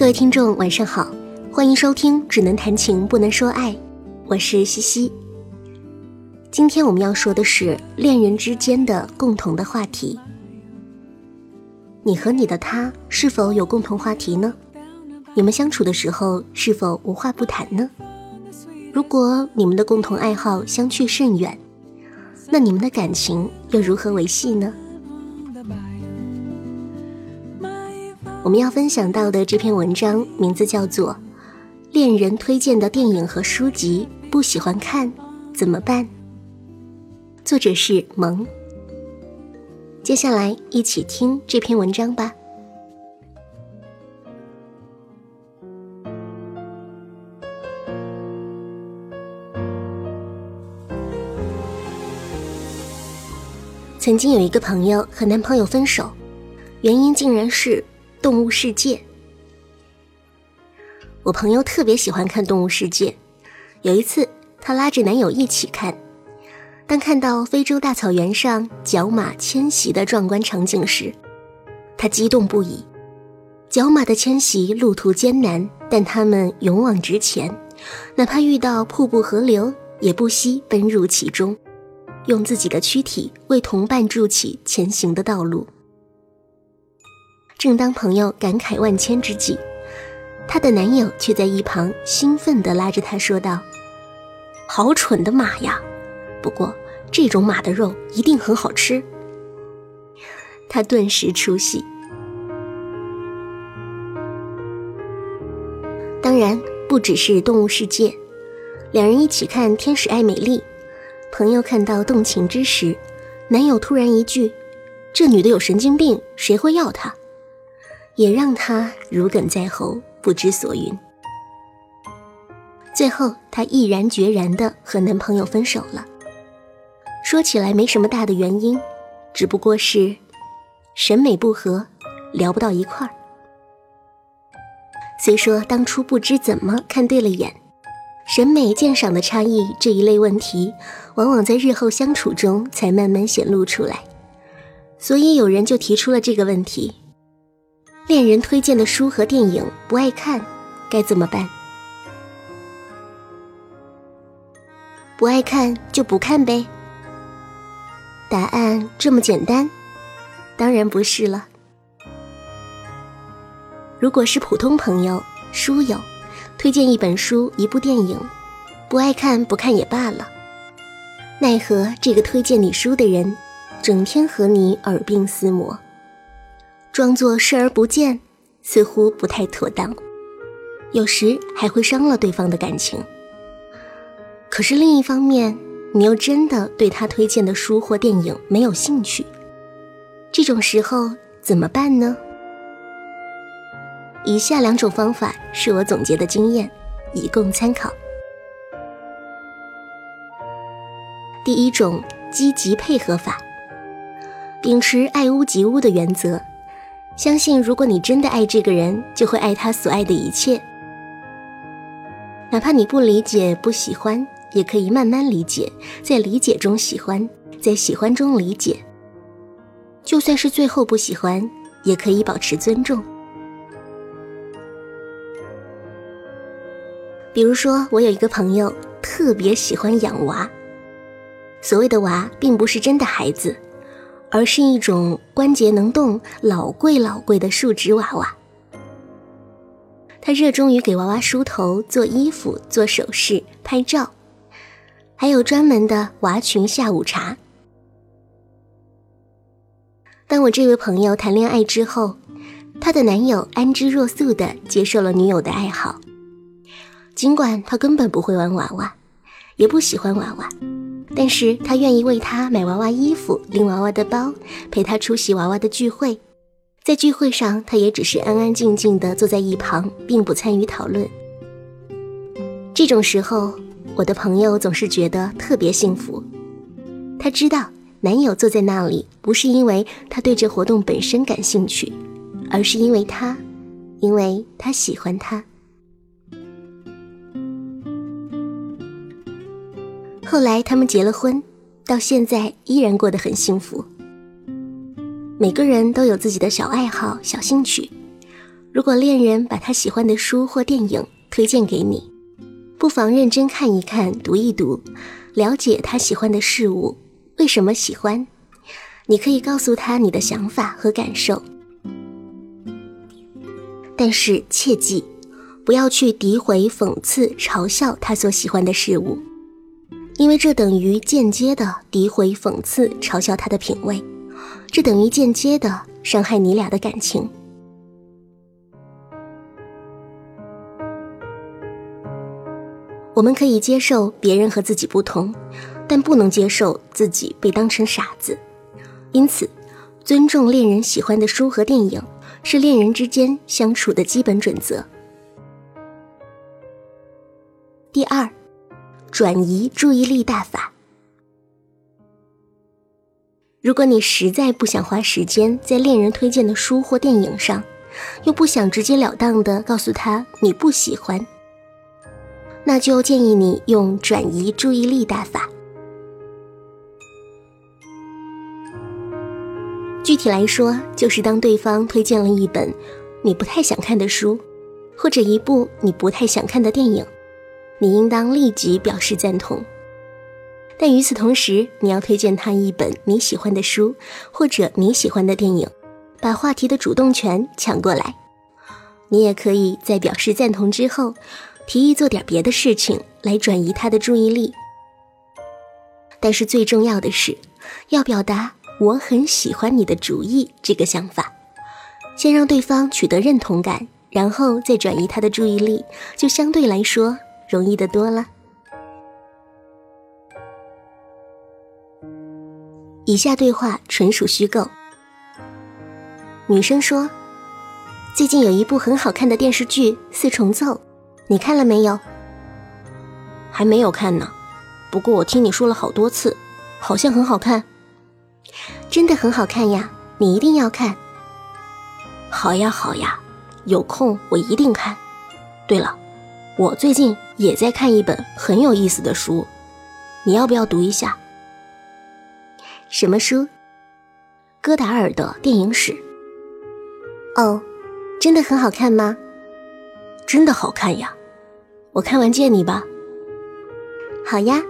各位听众，晚上好，欢迎收听《只能谈情不能说爱》，我是西西。今天我们要说的是恋人之间的共同的话题。你和你的他是否有共同话题呢？你们相处的时候是否无话不谈呢？如果你们的共同爱好相去甚远，那你们的感情又如何维系呢？我们要分享到的这篇文章名字叫做《恋人推荐的电影和书籍不喜欢看怎么办》，作者是萌。接下来一起听这篇文章吧。曾经有一个朋友和男朋友分手，原因竟然是《动物世界》。我朋友特别喜欢看《动物世界》，有一次她拉着男友一起看。当看到非洲大草原上角马迁徙的壮观场景时，他激动不已。角马的迁徙路途艰难，但他们勇往直前，哪怕遇到瀑布河流，也不惜奔入其中，用自己的躯体为同伴筑起前行的道路。正当朋友感慨万千之际，她的男友却在一旁兴奋地拉着她说道：“好蠢的马呀！不过……”这种马的肉一定很好吃，他顿时出戏。当然，不只是动物世界，两人一起看《天使爱美丽》，朋友看到动情之时，男友突然一句：“这女的有神经病，谁会要她？”也让她如鲠在喉，不知所云。最后，她毅然决然的和男朋友分手了。说起来没什么大的原因，只不过是审美不合，聊不到一块儿。虽说当初不知怎么看对了眼，审美鉴赏的差异这一类问题，往往在日后相处中才慢慢显露出来。所以有人就提出了这个问题：恋人推荐的书和电影不爱看，该怎么办？不爱看就不看呗。答案这么简单？当然不是了。如果是普通朋友、书友，推荐一本书、一部电影，不爱看不看也罢了。奈何这个推荐你书的人，整天和你耳鬓厮磨，装作视而不见，似乎不太妥当，有时还会伤了对方的感情。可是另一方面，你又真的对他推荐的书或电影没有兴趣，这种时候怎么办呢？以下两种方法是我总结的经验，以供参考。第一种积极配合法，秉持爱屋及乌的原则，相信如果你真的爱这个人，就会爱他所爱的一切，哪怕你不理解、不喜欢。也可以慢慢理解，在理解中喜欢，在喜欢中理解。就算是最后不喜欢，也可以保持尊重。比如说，我有一个朋友特别喜欢养娃。所谓的娃，并不是真的孩子，而是一种关节能动、老贵老贵的树脂娃娃。他热衷于给娃娃梳头、做衣服、做首饰、拍照。还有专门的娃群下午茶。当我这位朋友谈恋爱之后，她的男友安之若素的接受了女友的爱好，尽管他根本不会玩娃娃，也不喜欢娃娃，但是他愿意为她买娃娃衣服、拎娃娃的包，陪她出席娃娃的聚会。在聚会上，他也只是安安静静的坐在一旁，并不参与讨论。这种时候。我的朋友总是觉得特别幸福，她知道男友坐在那里不是因为他对这活动本身感兴趣，而是因为他，因为他喜欢他。后来他们结了婚，到现在依然过得很幸福。每个人都有自己的小爱好、小兴趣，如果恋人把他喜欢的书或电影推荐给你，不妨认真看一看、读一读，了解他喜欢的事物为什么喜欢。你可以告诉他你的想法和感受，但是切记，不要去诋毁、讽刺、嘲笑他所喜欢的事物，因为这等于间接的诋毁、讽刺、嘲笑他的品味，这等于间接的伤害你俩的感情。我们可以接受别人和自己不同，但不能接受自己被当成傻子。因此，尊重恋人喜欢的书和电影，是恋人之间相处的基本准则。第二，转移注意力大法。如果你实在不想花时间在恋人推荐的书或电影上，又不想直截了当的告诉他你不喜欢，那就建议你用转移注意力大法。具体来说，就是当对方推荐了一本你不太想看的书，或者一部你不太想看的电影，你应当立即表示赞同。但与此同时，你要推荐他一本你喜欢的书或者你喜欢的电影，把话题的主动权抢过来。你也可以在表示赞同之后，提议做点别的事情来转移他的注意力。但是最重要的是，要表达。我很喜欢你的主意，这个想法，先让对方取得认同感，然后再转移他的注意力，就相对来说容易的多了。以下对话纯属虚构。女生说：“最近有一部很好看的电视剧《四重奏》，你看了没有？”“还没有看呢，不过我听你说了好多次，好像很好看。”真的很好看呀，你一定要看。好呀好呀，有空我一定看。对了，我最近也在看一本很有意思的书，你要不要读一下？什么书？戈达尔的电影史。哦，真的很好看吗？真的好看呀，我看完借你吧。好呀。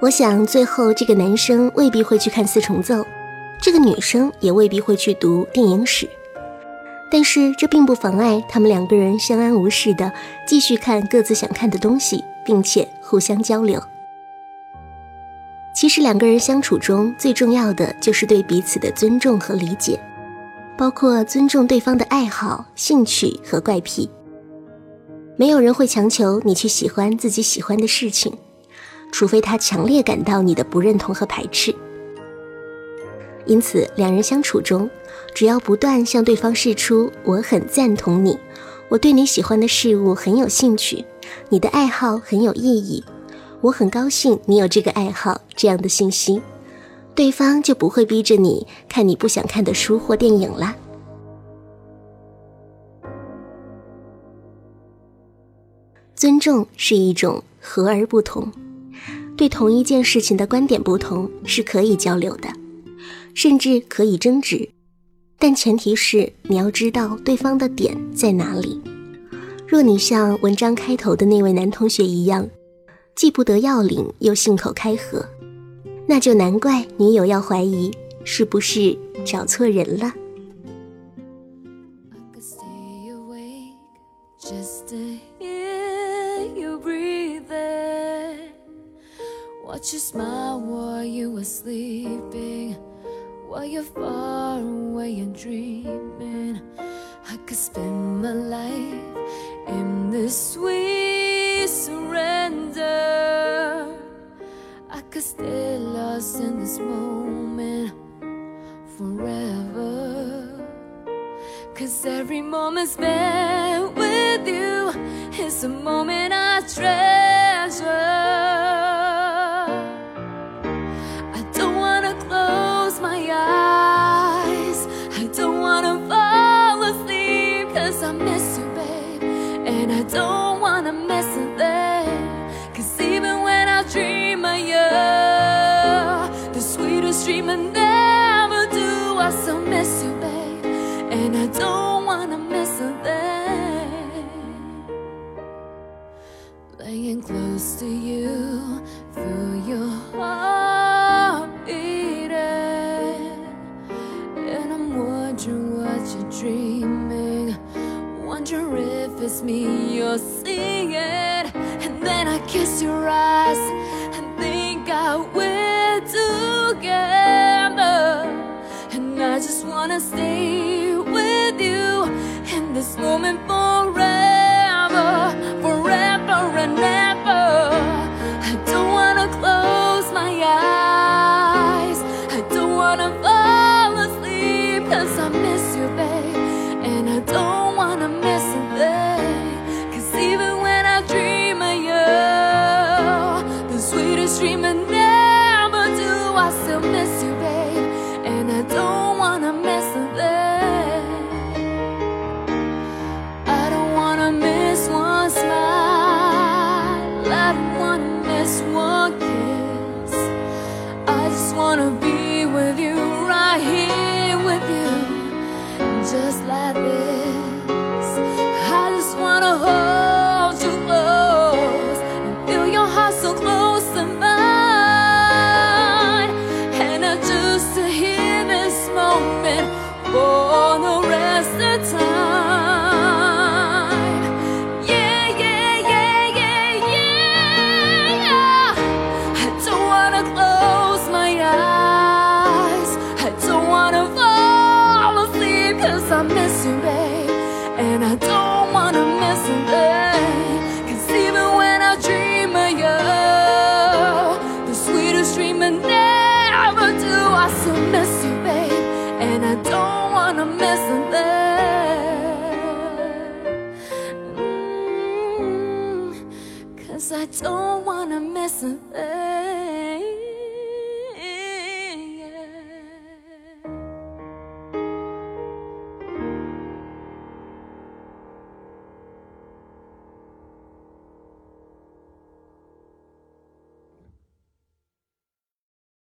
我想，最后这个男生未必会去看四重奏，这个女生也未必会去读电影史，但是这并不妨碍他们两个人相安无事的继续看各自想看的东西，并且互相交流。其实两个人相处中最重要的就是对彼此的尊重和理解，包括尊重对方的爱好、兴趣和怪癖。没有人会强求你去喜欢自己喜欢的事情。除非他强烈感到你的不认同和排斥，因此两人相处中，只要不断向对方示出“我很赞同你，我对你喜欢的事物很有兴趣，你的爱好很有意义，我很高兴你有这个爱好”这样的信息，对方就不会逼着你看你不想看的书或电影啦。尊重是一种和而不同。对同一件事情的观点不同是可以交流的，甚至可以争执，但前提是你要知道对方的点在哪里。若你像文章开头的那位男同学一样，既不得要领又信口开河，那就难怪女友要怀疑是不是找错人了。Watch you smile while you were sleeping While you're far away and dreaming. I could spend my life in this sweet surrender. I could stay lost in this moment forever. Cause every moment spent with you Is a moment I close to you. dreaming I don't wanna mess a thing.